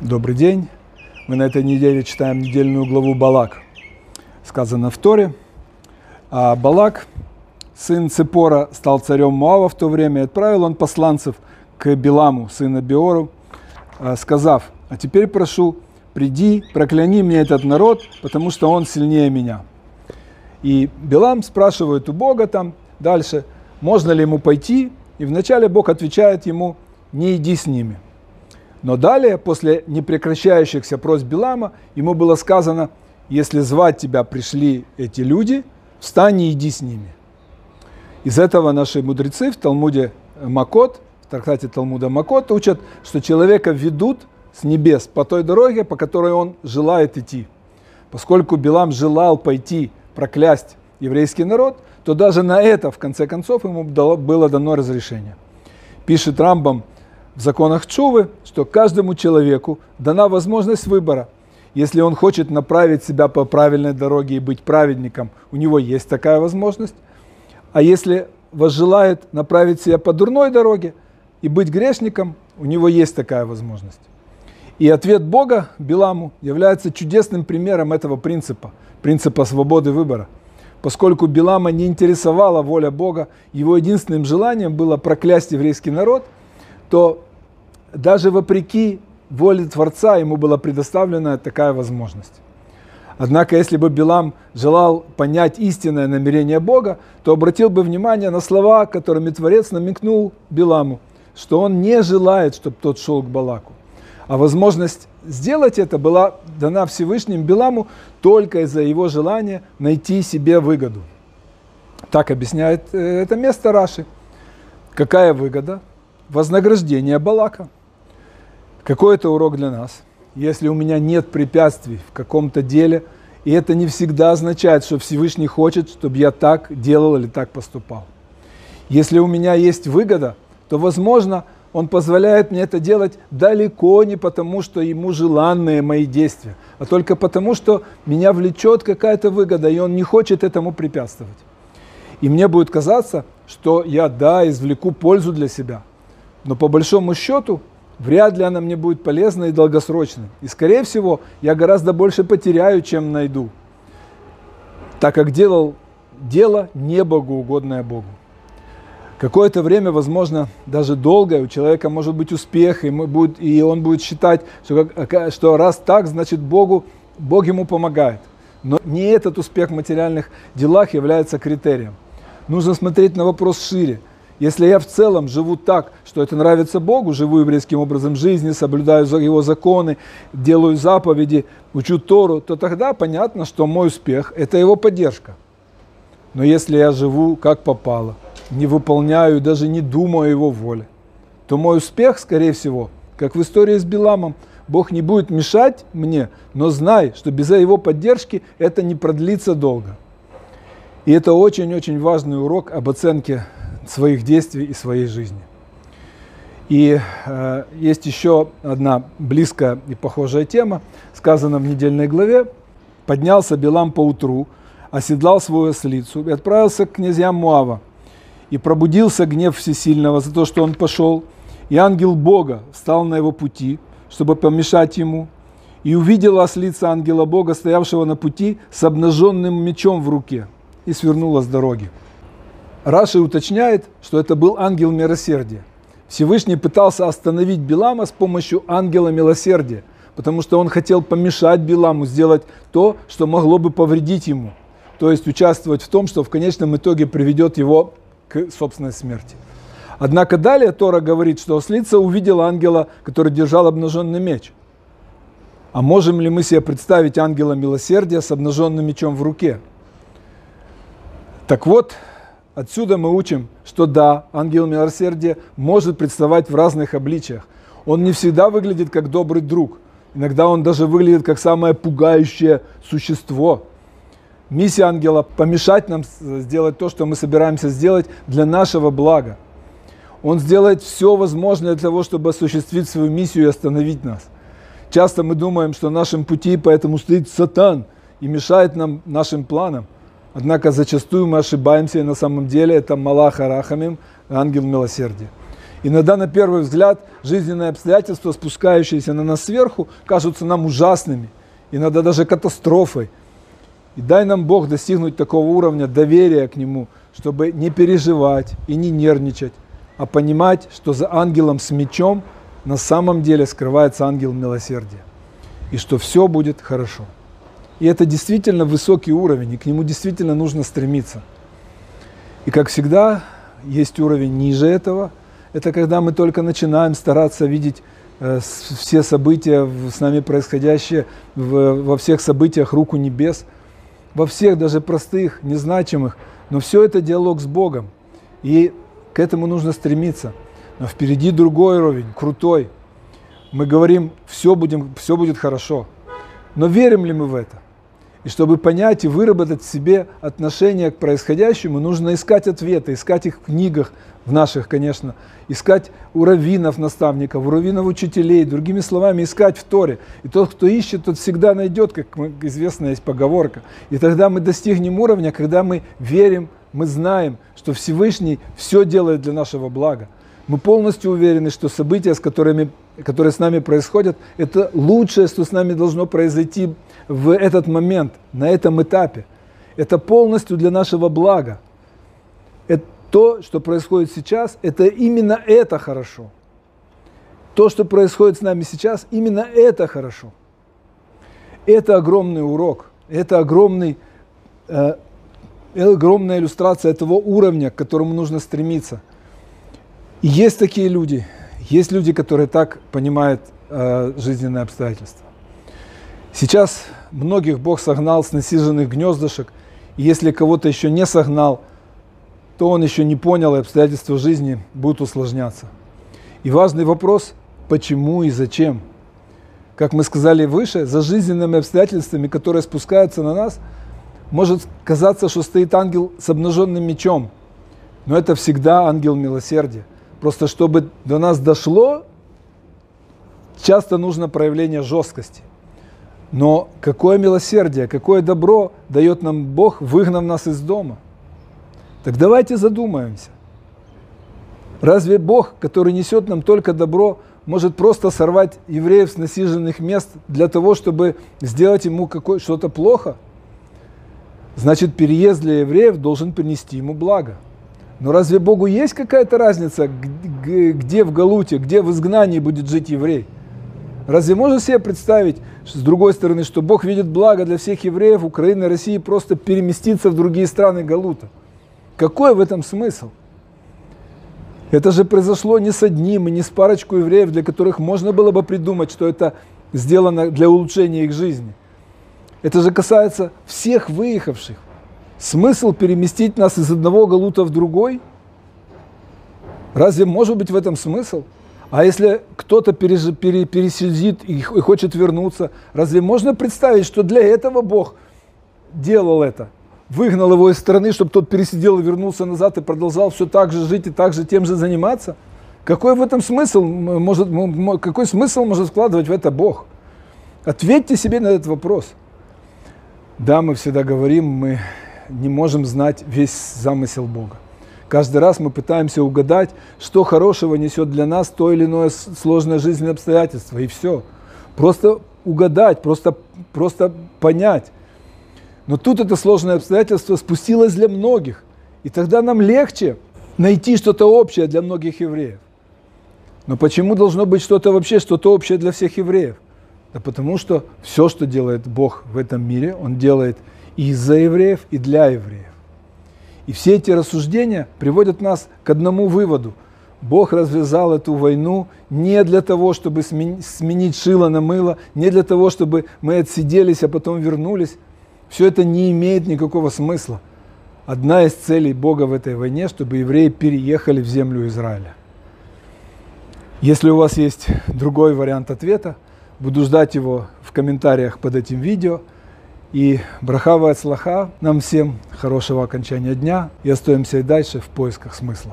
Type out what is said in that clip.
Добрый день. Мы на этой неделе читаем недельную главу Балак. Сказано в Торе. А Балак, сын Цепора, стал царем Моава в то время. И отправил он посланцев к Биламу, сына Биору, а, сказав, «А теперь прошу, приди, прокляни мне этот народ, потому что он сильнее меня». И Билам спрашивает у Бога там дальше, можно ли ему пойти, и вначале Бог отвечает ему, не иди с ними – но далее, после непрекращающихся просьб Билама, ему было сказано, если звать тебя пришли эти люди, встань и иди с ними. Из этого наши мудрецы в Талмуде Макот, в трактате Талмуда Макот учат, что человека ведут с небес по той дороге, по которой он желает идти. Поскольку Билам желал пойти проклясть еврейский народ, то даже на это, в конце концов, ему было дано разрешение. Пишет Рамбам в законах Чувы, что каждому человеку дана возможность выбора. Если он хочет направить себя по правильной дороге и быть праведником, у него есть такая возможность. А если возжелает направить себя по дурной дороге и быть грешником, у него есть такая возможность. И ответ Бога Биламу является чудесным примером этого принципа, принципа свободы выбора. Поскольку Билама не интересовала воля Бога, его единственным желанием было проклясть еврейский народ, то даже вопреки воле Творца ему была предоставлена такая возможность. Однако, если бы Билам желал понять истинное намерение Бога, то обратил бы внимание на слова, которыми Творец намекнул Биламу, что он не желает, чтобы тот шел к Балаку. А возможность сделать это была дана Всевышним Биламу только из-за его желания найти себе выгоду. Так объясняет э, это место Раши. Какая выгода? Вознаграждение Балака – какой это урок для нас? Если у меня нет препятствий в каком-то деле, и это не всегда означает, что Всевышний хочет, чтобы я так делал или так поступал. Если у меня есть выгода, то, возможно, он позволяет мне это делать далеко не потому, что ему желанные мои действия, а только потому, что меня влечет какая-то выгода, и он не хочет этому препятствовать. И мне будет казаться, что я, да, извлеку пользу для себя. Но по большому счету вряд ли она мне будет полезна и долгосрочной. И, скорее всего, я гораздо больше потеряю, чем найду, так как делал дело не богоугодное Богу. Какое-то время, возможно, даже долгое, у человека может быть успех, и, будет, и он будет считать, что, что раз так, значит Богу, Бог ему помогает. Но не этот успех в материальных делах является критерием. Нужно смотреть на вопрос шире. Если я в целом живу так, что это нравится Богу, живу еврейским образом жизни, соблюдаю Его законы, делаю заповеди, учу Тору, то тогда понятно, что мой успех – это Его поддержка. Но если я живу как попало, не выполняю, даже не думаю о Его воле, то мой успех, скорее всего, как в истории с Биламом, Бог не будет мешать мне, но знай, что без Его поддержки это не продлится долго. И это очень-очень важный урок об оценке своих действий и своей жизни. И э, есть еще одна близкая и похожая тема, сказана в недельной главе. «Поднялся Билам по утру, оседлал свою ослицу и отправился к князьям Муава. И пробудился гнев Всесильного за то, что он пошел. И ангел Бога встал на его пути, чтобы помешать ему. И увидела ослица ангела Бога, стоявшего на пути с обнаженным мечом в руке, и свернула с дороги. Раши уточняет, что это был ангел милосердия. Всевышний пытался остановить Билама с помощью ангела милосердия, потому что он хотел помешать Биламу сделать то, что могло бы повредить ему, то есть участвовать в том, что в конечном итоге приведет его к собственной смерти. Однако далее Тора говорит, что ослица увидела ангела, который держал обнаженный меч. А можем ли мы себе представить ангела милосердия с обнаженным мечом в руке? Так вот, Отсюда мы учим, что да, ангел милосердия может представать в разных обличиях. Он не всегда выглядит как добрый друг. Иногда он даже выглядит как самое пугающее существо. Миссия ангела – помешать нам сделать то, что мы собираемся сделать для нашего блага. Он сделает все возможное для того, чтобы осуществить свою миссию и остановить нас. Часто мы думаем, что на нашем пути поэтому стоит сатан и мешает нам нашим планам – Однако зачастую мы ошибаемся, и на самом деле это Малах Арахамим, ангел милосердия. Иногда на первый взгляд жизненные обстоятельства, спускающиеся на нас сверху, кажутся нам ужасными, иногда даже катастрофой. И дай нам Бог достигнуть такого уровня доверия к Нему, чтобы не переживать и не нервничать, а понимать, что за ангелом с мечом на самом деле скрывается ангел милосердия, и что все будет хорошо. И это действительно высокий уровень, и к нему действительно нужно стремиться. И как всегда, есть уровень ниже этого. Это когда мы только начинаем стараться видеть э, все события, с нами происходящие, во всех событиях руку небес, во всех даже простых, незначимых. Но все это диалог с Богом. И к этому нужно стремиться. Но впереди другой уровень, крутой. Мы говорим, все, будем, все будет хорошо. Но верим ли мы в это? И чтобы понять и выработать в себе отношение к происходящему, нужно искать ответы, искать их в книгах, в наших, конечно, искать у раввинов, наставников, у раввинов учителей, другими словами, искать в Торе. И тот, кто ищет, тот всегда найдет, как известно есть поговорка. И тогда мы достигнем уровня, когда мы верим, мы знаем, что Всевышний все делает для нашего блага. Мы полностью уверены, что события, с которыми, которые с нами происходят, это лучшее, что с нами должно произойти в этот момент, на этом этапе. Это полностью для нашего блага. Это то, что происходит сейчас, это именно это хорошо. То, что происходит с нами сейчас, именно это хорошо. Это огромный урок, это огромный, э, огромная иллюстрация этого уровня, к которому нужно стремиться. Есть такие люди, есть люди, которые так понимают э, жизненные обстоятельства. Сейчас многих Бог согнал с насиженных гнездышек, и если кого-то еще не согнал, то он еще не понял, и обстоятельства жизни будут усложняться. И важный вопрос, почему и зачем? Как мы сказали выше, за жизненными обстоятельствами, которые спускаются на нас, может казаться, что стоит ангел с обнаженным мечом, но это всегда ангел милосердия. Просто чтобы до нас дошло, часто нужно проявление жесткости. Но какое милосердие, какое добро дает нам Бог, выгнав нас из дома. Так давайте задумаемся. Разве Бог, который несет нам только добро, может просто сорвать евреев с насиженных мест для того, чтобы сделать ему что-то плохо? Значит, переезд для евреев должен принести ему благо. Но разве Богу есть какая-то разница, где в Галуте, где в изгнании будет жить еврей? Разве можно себе представить, с другой стороны, что Бог видит благо для всех евреев Украины и России просто переместиться в другие страны Галута? Какой в этом смысл? Это же произошло не с одним и не с парочкой евреев, для которых можно было бы придумать, что это сделано для улучшения их жизни. Это же касается всех выехавших. Смысл переместить нас из одного галута в другой? Разве может быть в этом смысл? А если кто-то пересидит и хочет вернуться, разве можно представить, что для этого Бог делал это? Выгнал его из страны, чтобы тот пересидел и вернулся назад и продолжал все так же жить и так же тем же заниматься? Какой в этом смысл может, какой смысл может вкладывать в это Бог? Ответьте себе на этот вопрос. Да, мы всегда говорим, мы не можем знать весь замысел Бога. Каждый раз мы пытаемся угадать, что хорошего несет для нас то или иное сложное жизненное обстоятельство, и все. Просто угадать, просто, просто понять. Но тут это сложное обстоятельство спустилось для многих. И тогда нам легче найти что-то общее для многих евреев. Но почему должно быть что-то вообще, что-то общее для всех евреев? Да потому что все, что делает Бог в этом мире, Он делает и из-за евреев, и для евреев. И все эти рассуждения приводят нас к одному выводу. Бог развязал эту войну не для того, чтобы сменить шило на мыло, не для того, чтобы мы отсиделись, а потом вернулись. Все это не имеет никакого смысла. Одна из целей Бога в этой войне, чтобы евреи переехали в землю Израиля. Если у вас есть другой вариант ответа, буду ждать его в комментариях под этим видео – и брахава от слаха нам всем хорошего окончания дня и остаемся и дальше в поисках смысла.